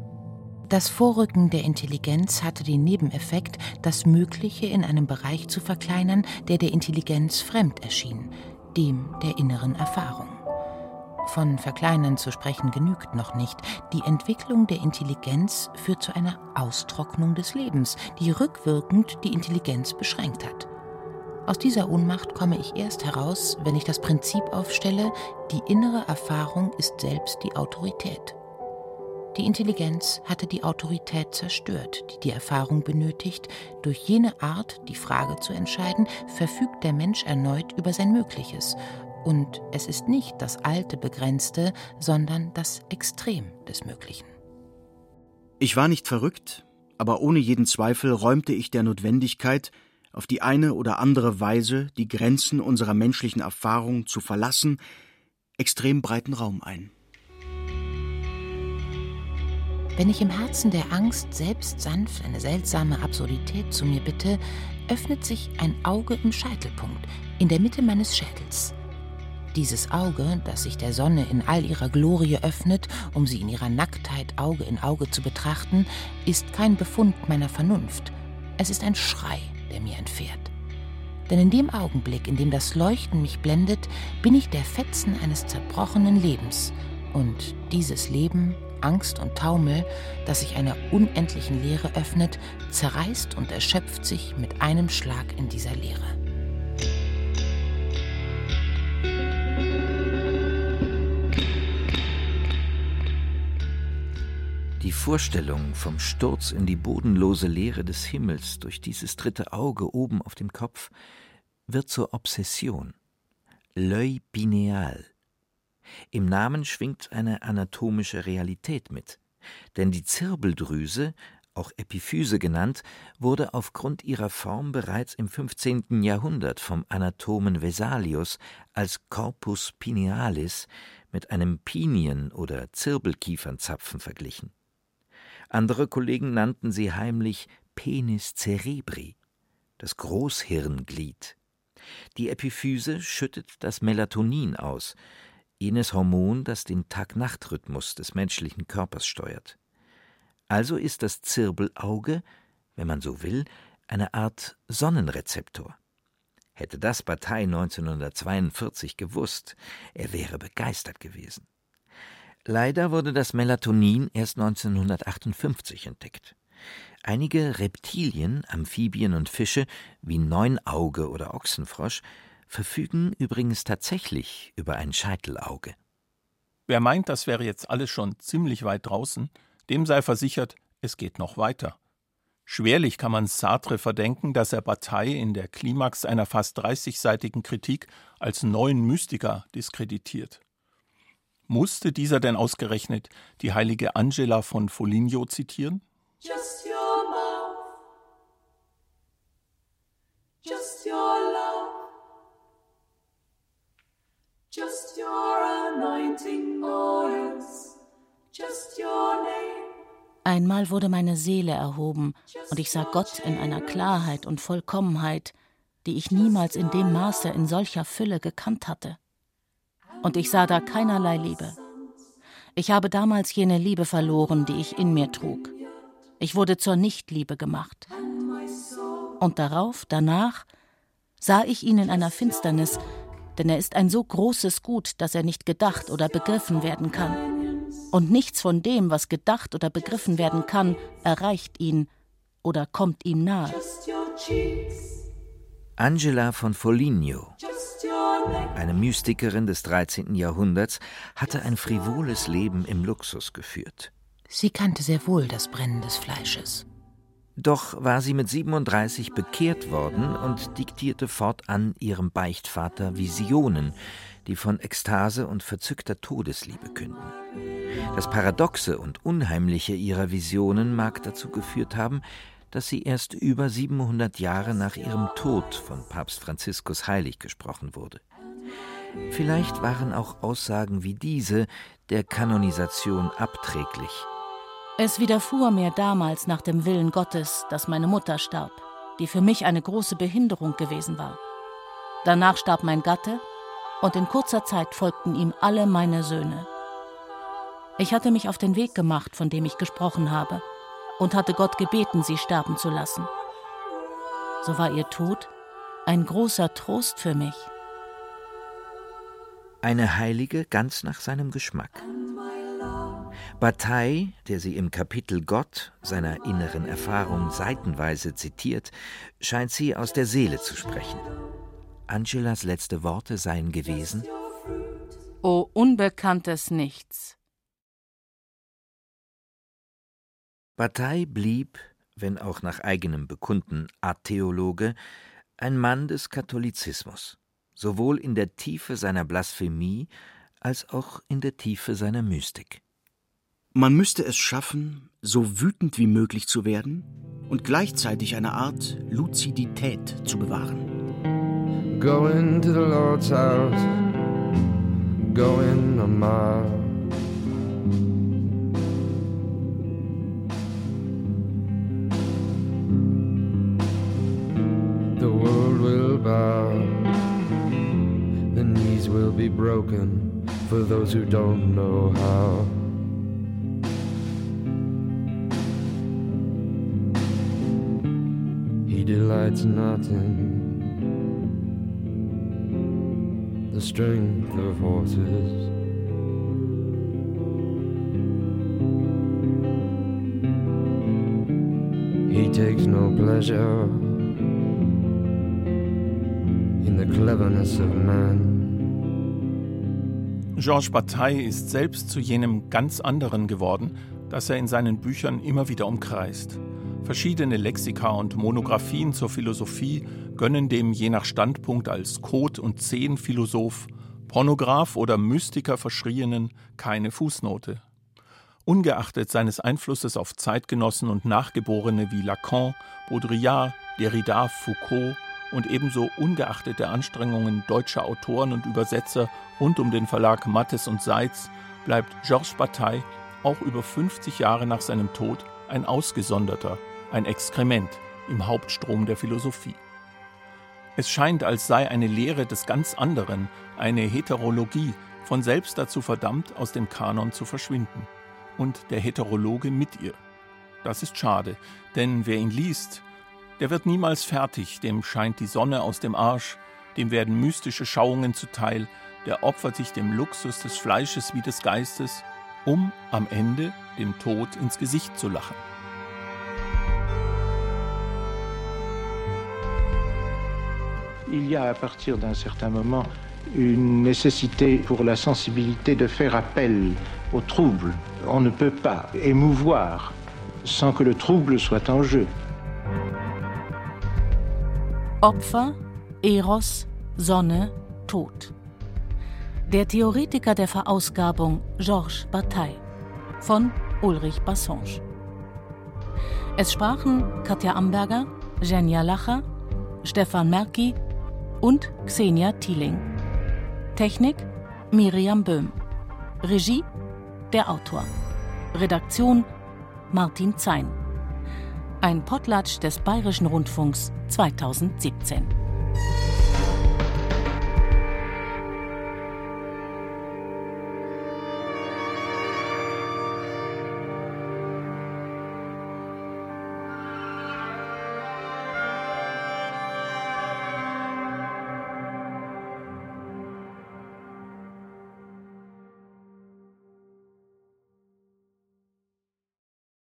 Das Vorrücken der Intelligenz hatte den Nebeneffekt, das Mögliche in einem Bereich zu verkleinern, der der Intelligenz fremd erschien, dem der inneren Erfahrung. Von Verkleinern zu sprechen genügt noch nicht. Die Entwicklung der Intelligenz führt zu einer Austrocknung des Lebens, die rückwirkend die Intelligenz beschränkt hat. Aus dieser Ohnmacht komme ich erst heraus, wenn ich das Prinzip aufstelle, die innere Erfahrung ist selbst die Autorität. Die Intelligenz hatte die Autorität zerstört, die die Erfahrung benötigt. Durch jene Art, die Frage zu entscheiden, verfügt der Mensch erneut über sein Mögliches Und es ist nicht das alte Begrenzte, sondern das Extrem des Möglichen. Ich war nicht verrückt, aber ohne jeden Zweifel räumte ich der Notwendigkeit, auf die eine oder andere Weise die Grenzen unserer menschlichen Erfahrung zu verlassen, extrem breiten Raum ein. Wenn ich im Herzen der Angst selbst sanft eine seltsame Absurdität zu mir bitte, öffnet sich ein Auge im Scheitelpunkt, in der Mitte meines Schädels. Dieses Auge, das sich der Sonne in all ihrer Glorie öffnet, um sie in ihrer Nacktheit Auge in Auge zu betrachten, ist kein Befund meiner Vernunft. Es ist ein Schrei, der mir entfährt. Denn in dem Augenblick, in dem das Leuchten mich blendet, bin ich der Fetzen eines zerbrochenen Lebens. Und dieses Leben Angst und Taumel, das sich einer unendlichen Leere öffnet, zerreißt und erschöpft sich mit einem Schlag in dieser Leere. Die Vorstellung vom Sturz in die bodenlose Leere des Himmels durch dieses dritte Auge oben auf dem Kopf wird zur Obsession. L'œil pineal, im Namen schwingt eine anatomische Realität mit, denn die Zirbeldrüse, auch Epiphyse genannt, wurde aufgrund ihrer Form bereits im 15. Jahrhundert vom Anatomen Vesalius als Corpus pinealis mit einem Pinien- oder Zirbelkiefernzapfen verglichen. Andere Kollegen nannten sie heimlich Penis cerebri, das Großhirnglied. Die Epiphyse schüttet das Melatonin aus, jenes Hormon, das den Tag-Nacht-Rhythmus des menschlichen Körpers steuert. Also ist das Zirbelauge, wenn man so will, eine Art Sonnenrezeptor. Hätte das Partei 1942 gewusst, er wäre begeistert gewesen. Leider wurde das Melatonin erst 1958 entdeckt. Einige Reptilien, Amphibien und Fische wie Neunauge oder Ochsenfrosch verfügen übrigens tatsächlich über ein Scheitelauge. Wer meint, das wäre jetzt alles schon ziemlich weit draußen, dem sei versichert, es geht noch weiter. Schwerlich kann man Sartre verdenken, dass er Bataille in der Klimax einer fast 30-seitigen Kritik als neuen Mystiker diskreditiert. Musste dieser denn ausgerechnet die heilige Angela von Foligno zitieren? Just your mouth. Just your love. Just your anointing oils, just your name. Einmal wurde meine Seele erhoben und ich sah Gott in einer Klarheit und Vollkommenheit, die ich niemals in dem Maße in solcher Fülle gekannt hatte. Und ich sah da keinerlei Liebe. Ich habe damals jene Liebe verloren, die ich in mir trug. Ich wurde zur Nichtliebe gemacht. Und darauf, danach, sah ich ihn in einer Finsternis, denn er ist ein so großes Gut, dass er nicht gedacht oder begriffen werden kann. Und nichts von dem, was gedacht oder begriffen werden kann, erreicht ihn oder kommt ihm nahe. Angela von Foligno, eine Mystikerin des 13. Jahrhunderts, hatte ein frivoles Leben im Luxus geführt. Sie kannte sehr wohl das Brennen des Fleisches. Doch war sie mit 37 bekehrt worden und diktierte fortan ihrem Beichtvater Visionen, die von Ekstase und verzückter Todesliebe künden. Das Paradoxe und Unheimliche ihrer Visionen mag dazu geführt haben, dass sie erst über 700 Jahre nach ihrem Tod von Papst Franziskus heilig gesprochen wurde. Vielleicht waren auch Aussagen wie diese der Kanonisation abträglich es widerfuhr mir damals nach dem Willen Gottes, dass meine Mutter starb, die für mich eine große Behinderung gewesen war. Danach starb mein Gatte, und in kurzer Zeit folgten ihm alle meine Söhne. Ich hatte mich auf den Weg gemacht, von dem ich gesprochen habe, und hatte Gott gebeten, sie sterben zu lassen. So war ihr Tod ein großer Trost für mich. Eine Heilige ganz nach seinem Geschmack. Bataille, der sie im Kapitel Gott seiner inneren Erfahrung seitenweise zitiert, scheint sie aus der Seele zu sprechen. Angelas letzte Worte seien gewesen: O unbekanntes Nichts. Bataille blieb, wenn auch nach eigenem Bekunden Atheologe, ein Mann des Katholizismus. Sowohl in der Tiefe seiner Blasphemie als auch in der Tiefe seiner Mystik. Man müsste es schaffen, so wütend wie möglich zu werden und gleichzeitig eine Art Luzidität zu bewahren. Going to the Lord's house, going a mile. Broken for those who don't know how. He delights not in the strength of horses. He takes no pleasure in the cleverness of man. Georges Bataille ist selbst zu jenem ganz anderen geworden, das er in seinen Büchern immer wieder umkreist. Verschiedene Lexika und Monographien zur Philosophie gönnen dem je nach Standpunkt als Kot- und Zehnphilosoph, Pornograph oder Mystiker verschrienen keine Fußnote. Ungeachtet seines Einflusses auf Zeitgenossen und Nachgeborene wie Lacan, Baudrillard, Derrida, Foucault und ebenso ungeachtet der Anstrengungen deutscher Autoren und Übersetzer rund um den Verlag Mattes und Seitz bleibt Georges Bataille auch über 50 Jahre nach seinem Tod ein ausgesonderter, ein Exkrement im Hauptstrom der Philosophie. Es scheint, als sei eine Lehre des ganz anderen, eine Heterologie, von selbst dazu verdammt, aus dem Kanon zu verschwinden. Und der Heterologe mit ihr. Das ist schade, denn wer ihn liest, der wird niemals fertig, dem scheint die Sonne aus dem Arsch, dem werden mystische Schauungen zuteil, der opfert sich dem Luxus des Fleisches wie des Geistes, um am Ende dem Tod ins Gesicht zu lachen. il y a à partir d'un certain moment une nécessité pour la sensibilité de faire appel au trouble. On ne peut pas émouvoir sans que le trouble soit en jeu. Opfer, Eros, Sonne, Tod. Der Theoretiker der Verausgabung Georges Bataille von Ulrich Bassange. Es sprachen Katja Amberger, Jenja Lacher, Stefan Merki und Xenia Thieling. Technik Miriam Böhm. Regie der Autor. Redaktion Martin Zein. Ein Potlatsch des Bayerischen Rundfunks 2017.